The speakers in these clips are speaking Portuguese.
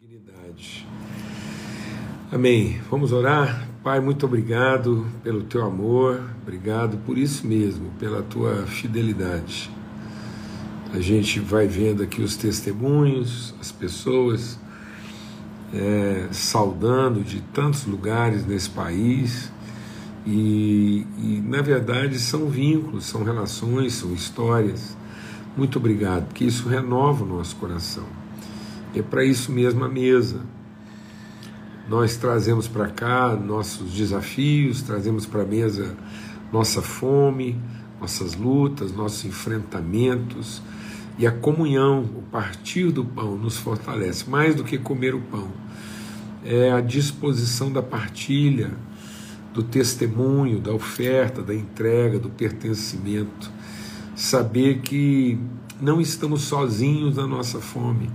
dignidade. Amém. Vamos orar? Pai, muito obrigado pelo teu amor, obrigado por isso mesmo, pela tua fidelidade. A gente vai vendo aqui os testemunhos, as pessoas é, saudando de tantos lugares nesse país. E, e, na verdade são vínculos, são relações, são histórias. Muito obrigado, porque isso renova o nosso coração. É para isso mesmo a mesa. Nós trazemos para cá nossos desafios, trazemos para a mesa nossa fome, nossas lutas, nossos enfrentamentos, e a comunhão, o partir do pão, nos fortalece mais do que comer o pão. É a disposição da partilha, do testemunho, da oferta, da entrega, do pertencimento. Saber que não estamos sozinhos na nossa fome,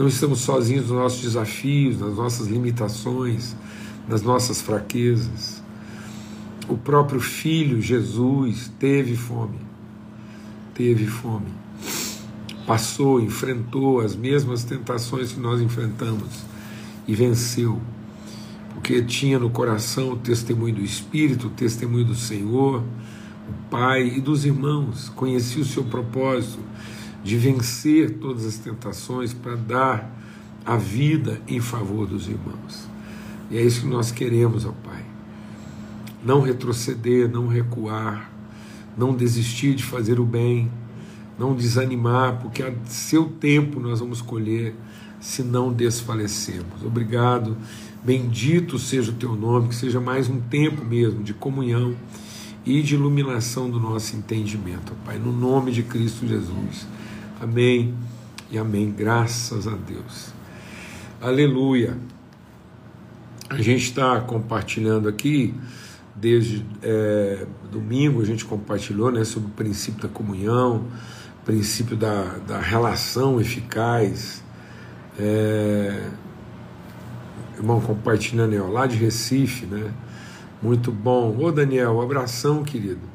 não estamos sozinhos nos nossos desafios, nas nossas limitações, nas nossas fraquezas. O próprio Filho Jesus teve fome teve fome. Passou, enfrentou as mesmas tentações que nós enfrentamos e venceu. Porque tinha no coração o testemunho do Espírito, o testemunho do Senhor, o Pai e dos irmãos. Conhecia o seu propósito de vencer todas as tentações para dar a vida em favor dos irmãos. E é isso que nós queremos, ó Pai. Não retroceder, não recuar, não desistir de fazer o bem, não desanimar, porque a seu tempo nós vamos colher se não desfalecemos. Obrigado, bendito seja o teu nome, que seja mais um tempo mesmo de comunhão e de iluminação do nosso entendimento, Pai, no nome de Cristo Jesus. Amém e amém. Graças a Deus. Aleluia. A gente está compartilhando aqui desde é, domingo a gente compartilhou né, sobre o princípio da comunhão, princípio da, da relação eficaz. É, irmão compartilhando aí, ó, lá de Recife, né? Muito bom. Ô Daniel, abração, querido.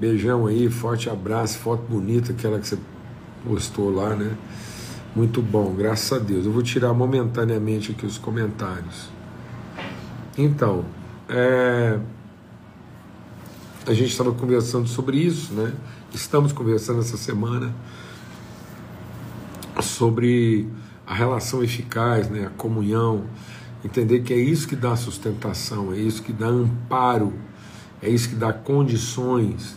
Beijão aí, forte abraço, foto bonita, aquela que você postou lá, né? Muito bom, graças a Deus. Eu vou tirar momentaneamente aqui os comentários. Então, é, a gente estava conversando sobre isso, né? Estamos conversando essa semana sobre a relação eficaz, né? A comunhão, entender que é isso que dá sustentação, é isso que dá amparo, é isso que dá condições.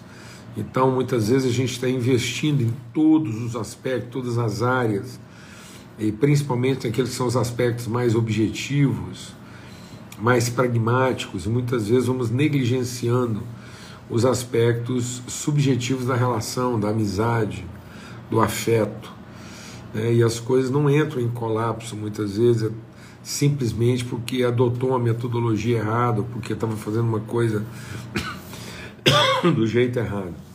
Então, muitas vezes a gente está investindo em todos os aspectos, todas as áreas, e principalmente aqueles que são os aspectos mais objetivos, mais pragmáticos, e muitas vezes vamos negligenciando os aspectos subjetivos da relação, da amizade, do afeto. Né? E as coisas não entram em colapso muitas vezes simplesmente porque adotou uma metodologia errada, porque estava fazendo uma coisa do jeito errado.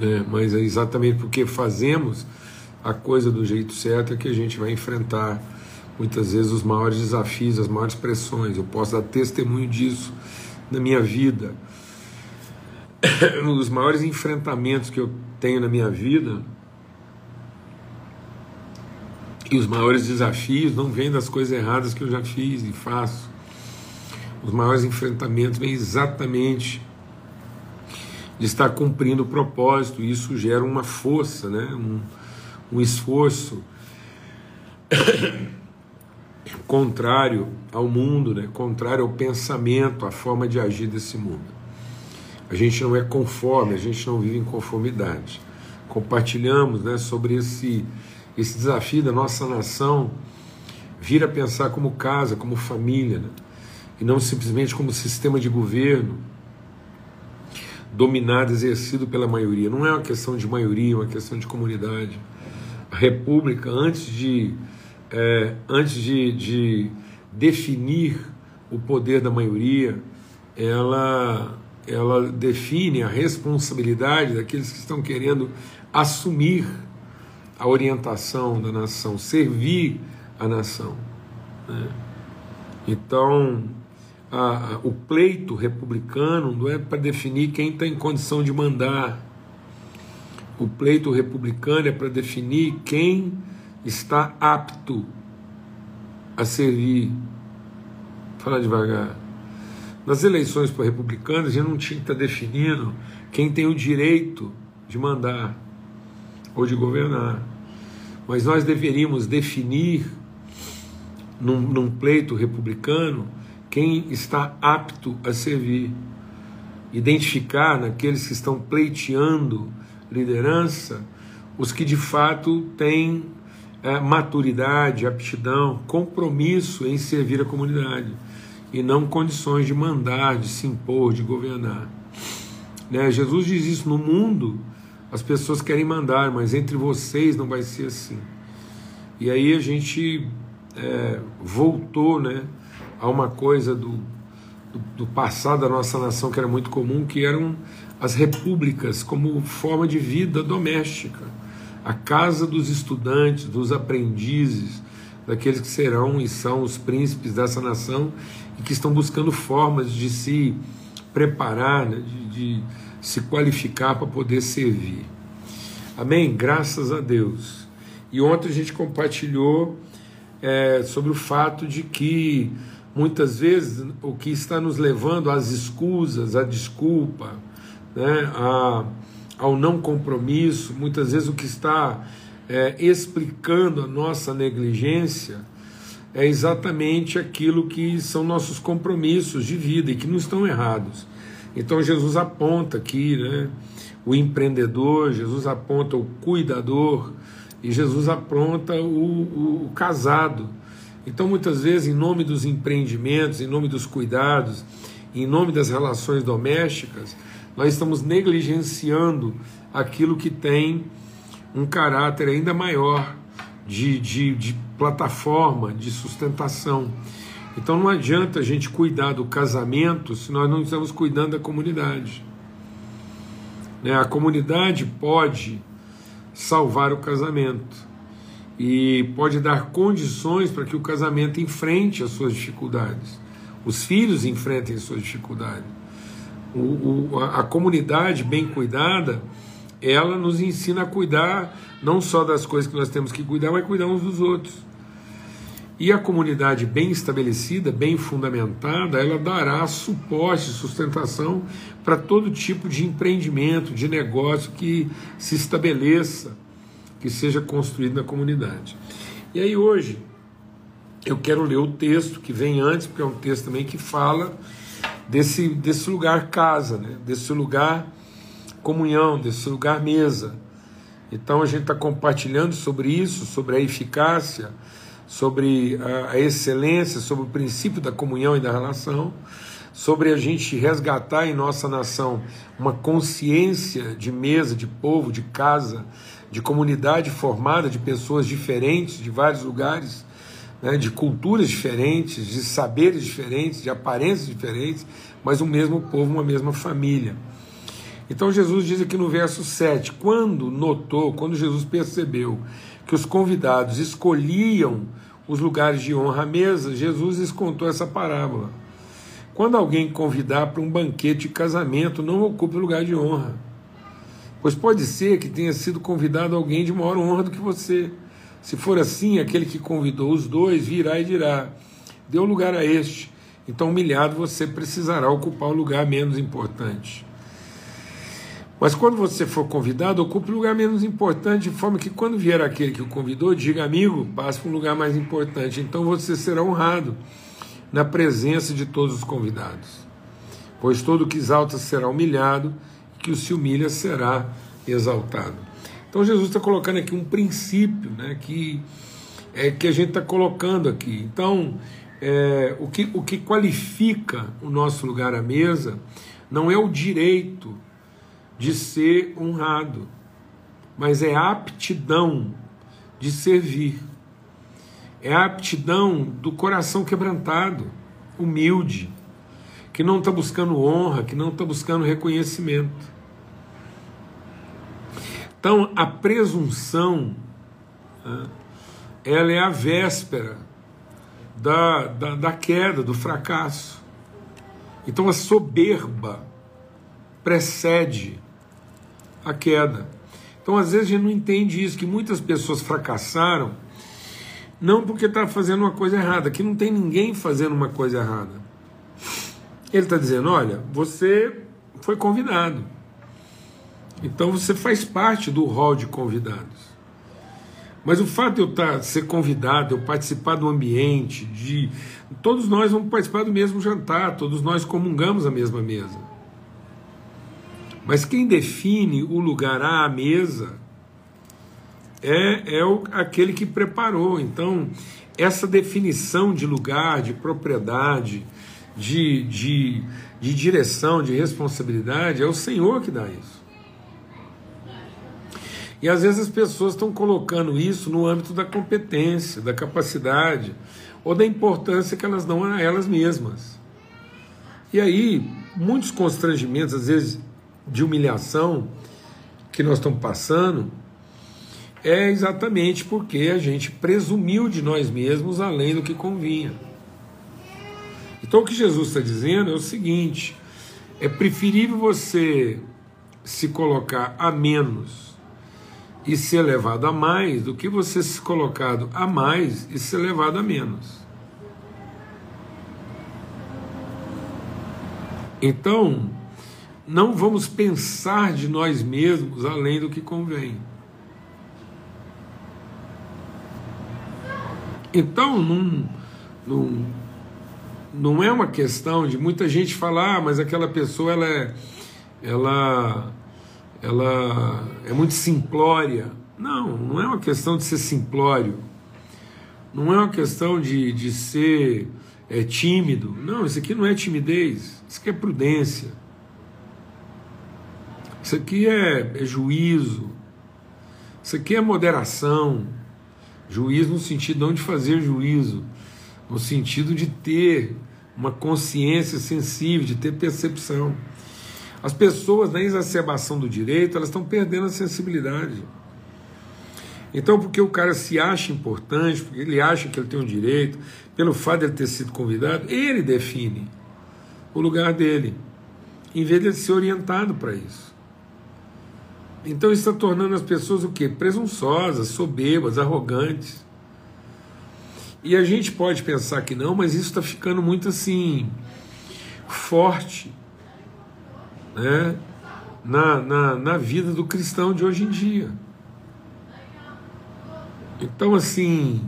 É, mas é exatamente porque fazemos a coisa do jeito certo é que a gente vai enfrentar muitas vezes os maiores desafios, as maiores pressões. Eu posso dar testemunho disso na minha vida dos maiores enfrentamentos que eu tenho na minha vida e os maiores desafios não vêm das coisas erradas que eu já fiz e faço. Os maiores enfrentamentos vêm exatamente de estar cumprindo o propósito, e isso gera uma força, né? um, um esforço contrário ao mundo, né? contrário ao pensamento, à forma de agir desse mundo. A gente não é conforme, a gente não vive em conformidade. Compartilhamos né, sobre esse, esse desafio da nossa nação vir a pensar como casa, como família, né? e não simplesmente como sistema de governo dominado, exercido pela maioria. Não é uma questão de maioria, é uma questão de comunidade. A República, antes de, é, antes de, de definir o poder da maioria, ela ela define a responsabilidade daqueles que estão querendo assumir a orientação da nação, servir a nação. Né? Então, a, o pleito republicano não é para definir quem está em condição de mandar. O pleito republicano é para definir quem está apto a servir. Vou falar devagar. Nas eleições para republicanas, a gente não tinha que estar tá definindo quem tem o direito de mandar ou de governar. Mas nós deveríamos definir, num, num pleito republicano, quem está apto a servir. Identificar naqueles que estão pleiteando liderança os que de fato têm é, maturidade, aptidão, compromisso em servir a comunidade e não condições de mandar, de se impor, de governar. Né? Jesus diz isso no mundo, as pessoas querem mandar, mas entre vocês não vai ser assim. E aí a gente é, voltou né, a uma coisa do, do, do, passado da nossa nação que era muito comum, que eram as repúblicas como forma de vida doméstica. A casa dos estudantes, dos aprendizes, daqueles que serão e são os príncipes dessa nação e que estão buscando formas de se preparar, né, de, de se qualificar para poder servir. Amém? Graças a Deus. E ontem a gente compartilhou é, sobre o fato de que muitas vezes o que está nos levando às escusas, à desculpa, né, a, ao não compromisso, muitas vezes o que está é, explicando a nossa negligência é exatamente aquilo que são nossos compromissos de vida e que não estão errados. Então Jesus aponta aqui né, o empreendedor, Jesus aponta o cuidador e Jesus aponta o, o, o casado. Então, muitas vezes, em nome dos empreendimentos, em nome dos cuidados, em nome das relações domésticas, nós estamos negligenciando aquilo que tem um caráter ainda maior de, de, de plataforma, de sustentação. Então não adianta a gente cuidar do casamento se nós não estamos cuidando da comunidade. Né? A comunidade pode salvar o casamento e pode dar condições para que o casamento enfrente as suas dificuldades, os filhos enfrentem as suas dificuldades. O, o, a, a comunidade bem cuidada, ela nos ensina a cuidar não só das coisas que nós temos que cuidar, mas cuidar uns dos outros. E a comunidade bem estabelecida, bem fundamentada, ela dará suporte, sustentação para todo tipo de empreendimento, de negócio que se estabeleça, que seja construído na comunidade. E aí hoje eu quero ler o texto que vem antes, porque é um texto também que fala desse, desse lugar casa, né? desse lugar comunhão, desse lugar mesa. Então a gente está compartilhando sobre isso, sobre a eficácia sobre a, excelência, sobre o princípio da comunhão e da relação, sobre a gente resgatar em nossa nação uma consciência de mesa, de povo, de casa, de comunidade formada de pessoas diferentes, de vários lugares, né, de culturas diferentes, de saberes diferentes, de aparências diferentes, mas o mesmo povo, uma mesma família. Então Jesus diz aqui no verso 7: quando notou, quando Jesus percebeu que os convidados escolhiam os lugares de honra à mesa, Jesus lhes contou essa parábola. Quando alguém convidar para um banquete de casamento, não ocupe o lugar de honra. Pois pode ser que tenha sido convidado alguém de maior honra do que você. Se for assim, aquele que convidou os dois virá e dirá: Deu lugar a este. Então, humilhado, você precisará ocupar o lugar menos importante. Mas quando você for convidado, ocupe um lugar menos importante, de forma que quando vier aquele que o convidou, diga, amigo, passe para um lugar mais importante. Então você será honrado na presença de todos os convidados. Pois todo que exalta será humilhado, que o se humilha será exaltado. Então Jesus está colocando aqui um princípio né, que, é, que a gente está colocando aqui. Então, é, o, que, o que qualifica o nosso lugar à mesa não é o direito de ser honrado, mas é a aptidão de servir. É a aptidão do coração quebrantado, humilde, que não está buscando honra, que não está buscando reconhecimento. Então, a presunção, né, ela é a véspera da, da, da queda, do fracasso. Então, a soberba precede a queda. Então, às vezes, a gente não entende isso, que muitas pessoas fracassaram não porque está fazendo uma coisa errada, que não tem ninguém fazendo uma coisa errada. Ele está dizendo: olha, você foi convidado. Então você faz parte do hall de convidados. Mas o fato de eu estar, tá, ser convidado, eu participar do ambiente, de todos nós vamos participar do mesmo jantar, todos nós comungamos a mesma mesa. Mas quem define o lugar à mesa é, é o, aquele que preparou. Então, essa definição de lugar, de propriedade, de, de, de direção, de responsabilidade, é o Senhor que dá isso. E às vezes as pessoas estão colocando isso no âmbito da competência, da capacidade ou da importância que elas dão a elas mesmas. E aí, muitos constrangimentos, às vezes de humilhação, que nós estamos passando, é exatamente porque a gente presumiu de nós mesmos além do que convinha. Então o que Jesus está dizendo é o seguinte: é preferível você se colocar a menos e ser levado a mais do que você se colocado a mais e ser levado a menos. Então, não vamos pensar de nós mesmos além do que convém. Então, não, não, não é uma questão de muita gente falar, ah, mas aquela pessoa ela é, ela, ela é muito simplória. Não, não é uma questão de ser simplório. Não é uma questão de, de ser é, tímido. Não, isso aqui não é timidez, isso aqui é prudência. Isso aqui é, é juízo. Isso aqui é moderação. Juízo no sentido de fazer juízo, no sentido de ter uma consciência sensível, de ter percepção. As pessoas na exacerbação do direito, elas estão perdendo a sensibilidade. Então, porque o cara se acha importante, porque ele acha que ele tem um direito, pelo fato de ele ter sido convidado, ele define o lugar dele, em vez de ele ser orientado para isso. Então isso está tornando as pessoas o quê? Presunçosas, soberbas, arrogantes. E a gente pode pensar que não, mas isso está ficando muito assim forte né? na, na, na vida do cristão de hoje em dia. Então, assim,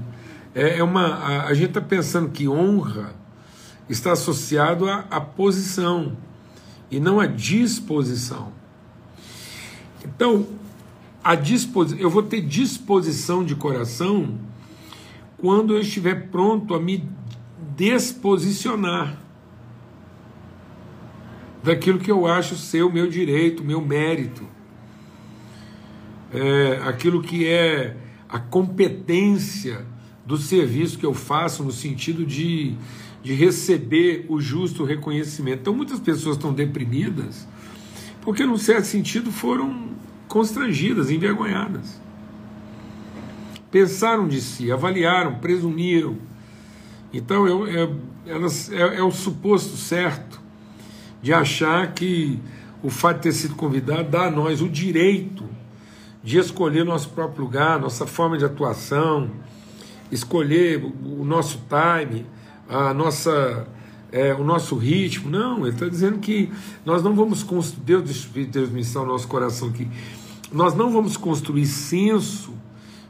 é, é uma, a, a gente está pensando que honra está associado à posição e não à disposição. Então, a disposi eu vou ter disposição de coração quando eu estiver pronto a me desposicionar daquilo que eu acho ser o meu direito, o meu mérito, é, aquilo que é a competência do serviço que eu faço no sentido de, de receber o justo reconhecimento. Então, muitas pessoas estão deprimidas porque, num certo sentido, foram constrangidas, envergonhadas. Pensaram de si, avaliaram, presumiram. Então, elas, é, é o suposto certo de achar que o fato de ter sido convidado dá a nós o direito de escolher nosso próprio lugar, nossa forma de atuação, escolher o nosso time, a nossa é, o nosso ritmo. Não, ele está dizendo que nós não vamos construir, Deus, Deus me no nosso coração aqui, nós não vamos construir senso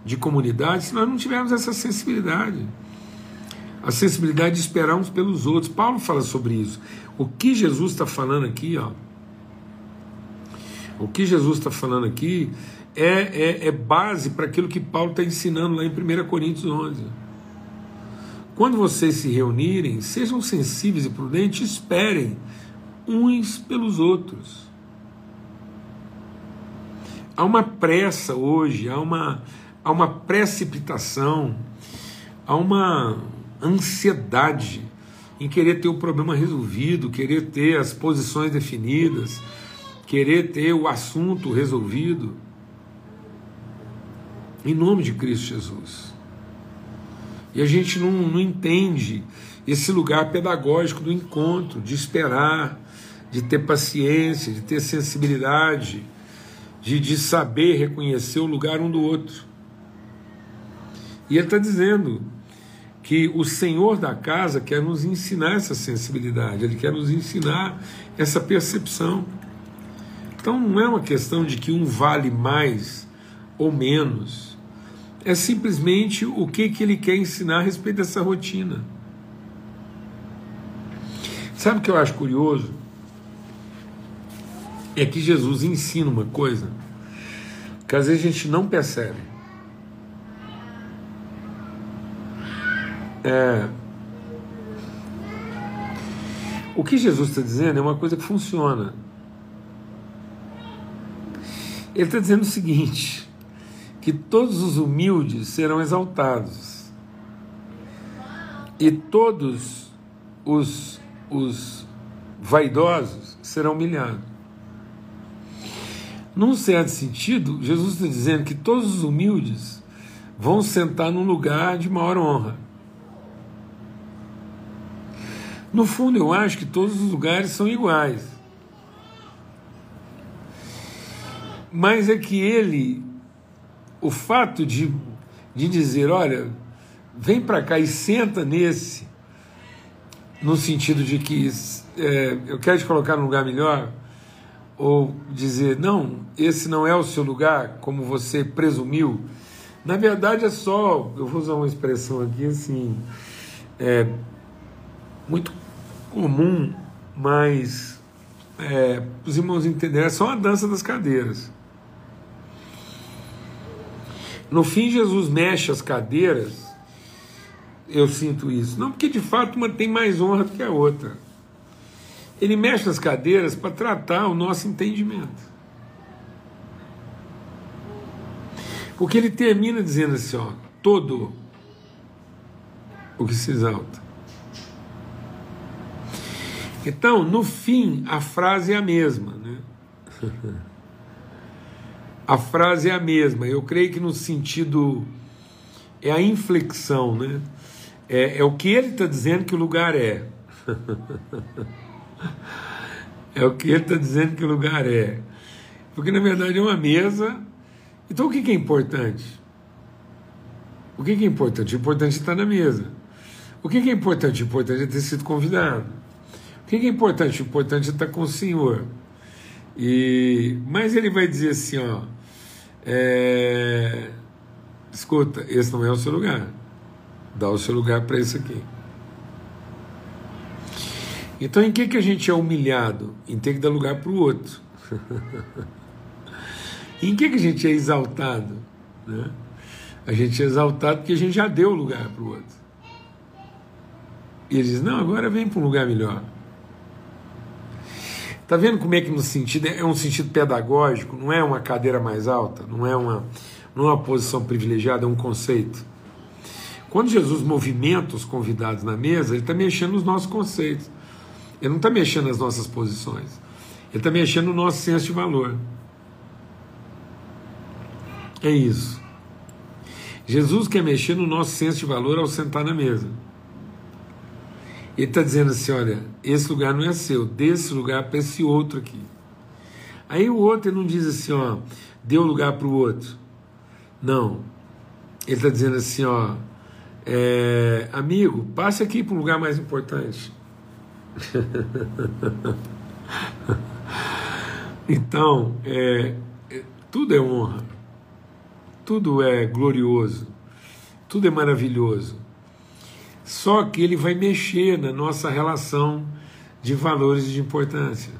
de comunidade se nós não tivermos essa sensibilidade. A sensibilidade de esperar uns pelos outros. Paulo fala sobre isso. O que Jesus está falando aqui, ó, o que Jesus está falando aqui é, é, é base para aquilo que Paulo está ensinando lá em 1 Coríntios 11. Quando vocês se reunirem, sejam sensíveis e prudentes, esperem uns pelos outros. Há uma pressa hoje, há uma, há uma precipitação, há uma ansiedade em querer ter o problema resolvido, querer ter as posições definidas, querer ter o assunto resolvido. Em nome de Cristo Jesus. E a gente não, não entende esse lugar pedagógico do encontro, de esperar, de ter paciência, de ter sensibilidade, de, de saber reconhecer o lugar um do outro. E ele está dizendo que o Senhor da casa quer nos ensinar essa sensibilidade, ele quer nos ensinar essa percepção. Então não é uma questão de que um vale mais ou menos, é simplesmente o que, que ele quer ensinar a respeito dessa rotina. Sabe o que eu acho curioso? É que Jesus ensina uma coisa que às vezes a gente não percebe. É... O que Jesus está dizendo é uma coisa que funciona. Ele está dizendo o seguinte: que todos os humildes serão exaltados, e todos os, os vaidosos serão humilhados. Num certo sentido, Jesus está dizendo que todos os humildes vão sentar num lugar de maior honra. No fundo, eu acho que todos os lugares são iguais. Mas é que ele, o fato de, de dizer, olha, vem para cá e senta nesse, no sentido de que é, eu quero te colocar num lugar melhor, ou dizer, não, esse não é o seu lugar, como você presumiu. Na verdade é só, eu vou usar uma expressão aqui assim, é, muito comum, mas é, os irmãos entenderem, é só a dança das cadeiras. No fim, Jesus mexe as cadeiras, eu sinto isso. Não porque de fato uma tem mais honra do que a outra. Ele mexe nas cadeiras para tratar o nosso entendimento. Porque ele termina dizendo assim: ó, todo o que se exalta. Então, no fim, a frase é a mesma. Né? a frase é a mesma. Eu creio que no sentido. É a inflexão, né? É, é o que ele está dizendo que o lugar é. é o que ele está dizendo que o lugar é. Porque na verdade é uma mesa. Então o que, é importante? O que, é importante? O importante é estar na mesa. O que, é importante? O importante é ter sido convidado. Que, é importante? O importante é estar com o Senhor. E, mas ele vai dizer assim, ó, é, escuta, esse não é o seu lugar. Dá o seu lugar para esse aqui. Então, em que, que a gente é humilhado? Em ter que dar lugar para o outro. em que, que a gente é exaltado? Né? A gente é exaltado porque a gente já deu lugar para o outro. E ele diz: não, agora vem para um lugar melhor. Está vendo como é que no sentido é um sentido pedagógico, não é uma cadeira mais alta, não é uma, não é uma posição privilegiada, é um conceito. Quando Jesus movimenta os convidados na mesa, ele está mexendo nos nossos conceitos. Ele não está mexendo nas nossas posições. Ele está mexendo no nosso senso de valor. É isso. Jesus quer mexer no nosso senso de valor ao sentar na mesa. Ele está dizendo assim: olha, esse lugar não é seu, desse lugar para esse outro aqui. Aí o outro ele não diz assim, ó, deu lugar para o outro. Não. Ele está dizendo assim, ó, é, amigo, passe aqui para um lugar mais importante. então, é, é, tudo é honra, tudo é glorioso, tudo é maravilhoso. Só que ele vai mexer na nossa relação de valores e de importância.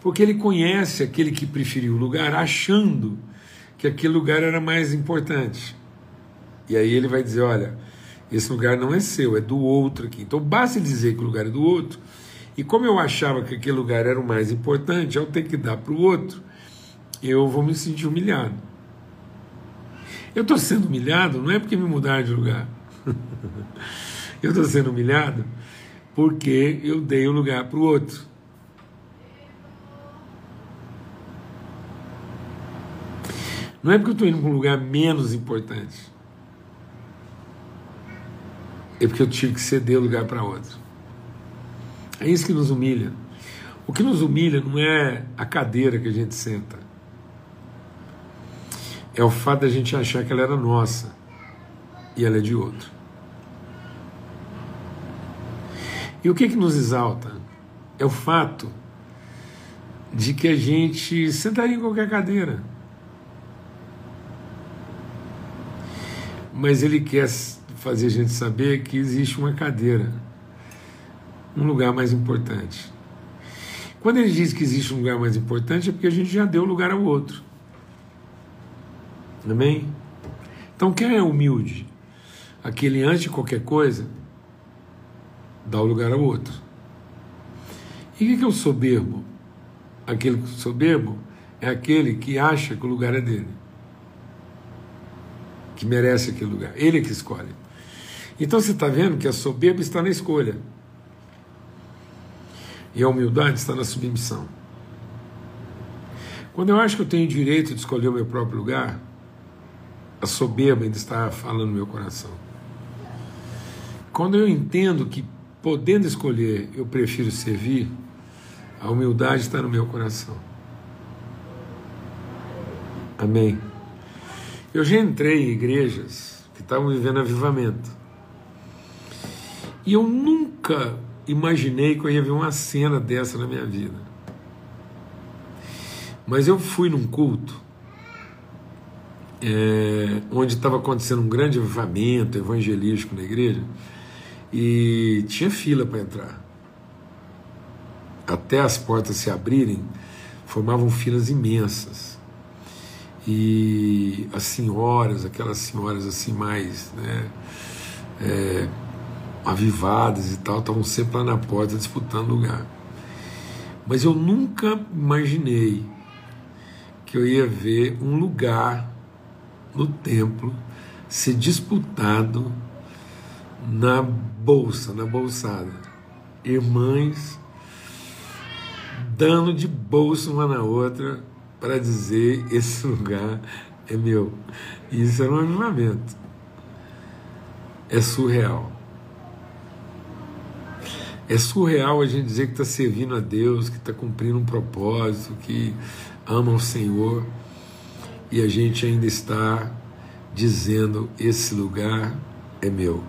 Porque ele conhece aquele que preferiu o lugar achando que aquele lugar era mais importante. E aí ele vai dizer: olha, esse lugar não é seu, é do outro aqui. Então basta dizer que o lugar é do outro. E como eu achava que aquele lugar era o mais importante, ao ter que dar para o outro, eu vou me sentir humilhado. Eu estou sendo humilhado não é porque me mudaram de lugar. eu estou sendo humilhado porque eu dei o lugar para o outro. Não é porque eu estou indo para um lugar menos importante. É porque eu tive que ceder o lugar para outro. É isso que nos humilha. O que nos humilha não é a cadeira que a gente senta. é o fato da gente achar que ela era nossa e ela é de outro. E o que, que nos exalta? É o fato de que a gente sentaria em qualquer cadeira. Mas ele quer fazer a gente saber que existe uma cadeira, um lugar mais importante. Quando ele diz que existe um lugar mais importante, é porque a gente já deu lugar ao outro. Amém? Então, quem é humilde? Aquele antes de qualquer coisa, dá o lugar ao outro. E o que é o soberbo? Aquele soberbo é aquele que acha que o lugar é dele, que merece aquele lugar. Ele é que escolhe. Então você está vendo que a soberba está na escolha. E a humildade está na submissão. Quando eu acho que eu tenho direito de escolher o meu próprio lugar, a soberba ainda está falando no meu coração. Quando eu entendo que, podendo escolher, eu prefiro servir, a humildade está no meu coração. Amém. Eu já entrei em igrejas que estavam vivendo avivamento. E eu nunca imaginei que eu ia ver uma cena dessa na minha vida. Mas eu fui num culto é, onde estava acontecendo um grande avivamento evangelístico na igreja e tinha fila para entrar até as portas se abrirem, formavam filas imensas. E as senhoras, aquelas senhoras assim mais né, é, avivadas e tal, estavam sempre lá na porta disputando lugar. Mas eu nunca imaginei que eu ia ver um lugar no templo ser disputado na bolsa, na bolsada. Irmãs dando de bolso uma na outra para dizer esse lugar é meu. Isso era um avivamento. É surreal. É surreal a gente dizer que está servindo a Deus, que está cumprindo um propósito, que ama o Senhor, e a gente ainda está dizendo: esse lugar é meu.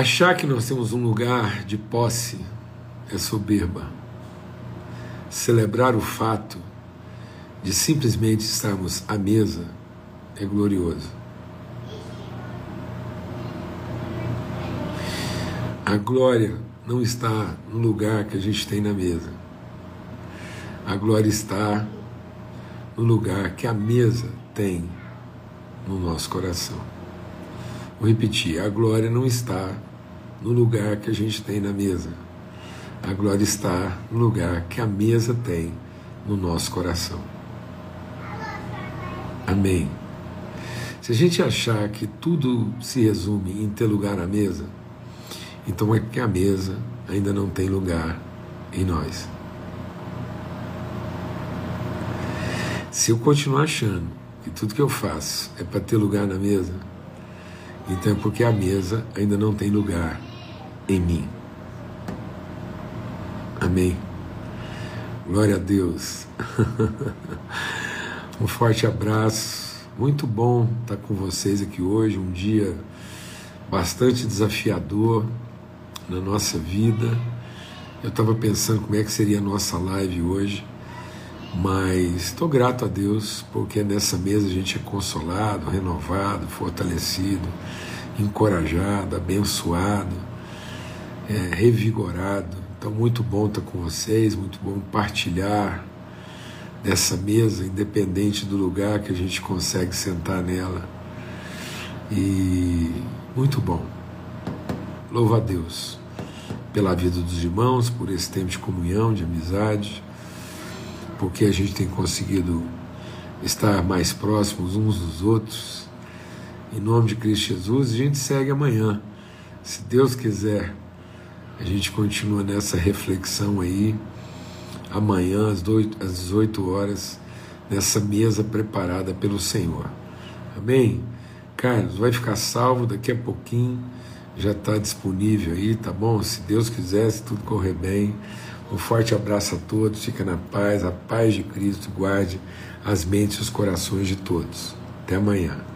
Achar que nós temos um lugar de posse é soberba. Celebrar o fato de simplesmente estarmos à mesa é glorioso. A glória não está no lugar que a gente tem na mesa. A glória está no lugar que a mesa tem no nosso coração. Vou repetir: a glória não está no lugar que a gente tem na mesa. A glória está no lugar que a mesa tem no nosso coração. Amém. Se a gente achar que tudo se resume em ter lugar na mesa, então é que a mesa ainda não tem lugar em nós. Se eu continuar achando que tudo que eu faço é para ter lugar na mesa, então é porque a mesa ainda não tem lugar em mim. Amém. Glória a Deus. um forte abraço. Muito bom estar com vocês aqui hoje, um dia bastante desafiador na nossa vida. Eu estava pensando como é que seria a nossa live hoje, mas estou grato a Deus porque nessa mesa a gente é consolado, renovado, fortalecido, encorajado, abençoado é, revigorado. Então, muito bom estar com vocês, muito bom partilhar dessa mesa, independente do lugar que a gente consegue sentar nela. E muito bom. Louva a Deus pela vida dos irmãos, por esse tempo de comunhão, de amizade, porque a gente tem conseguido estar mais próximos uns dos outros. Em nome de Cristo Jesus, a gente segue amanhã, se Deus quiser a gente continua nessa reflexão aí, amanhã às 18 horas, nessa mesa preparada pelo Senhor. Amém? Carlos, vai ficar salvo daqui a pouquinho, já está disponível aí, tá bom? Se Deus quiser, se tudo correr bem, Um forte abraço a todos, fica na paz, a paz de Cristo guarde as mentes e os corações de todos. Até amanhã.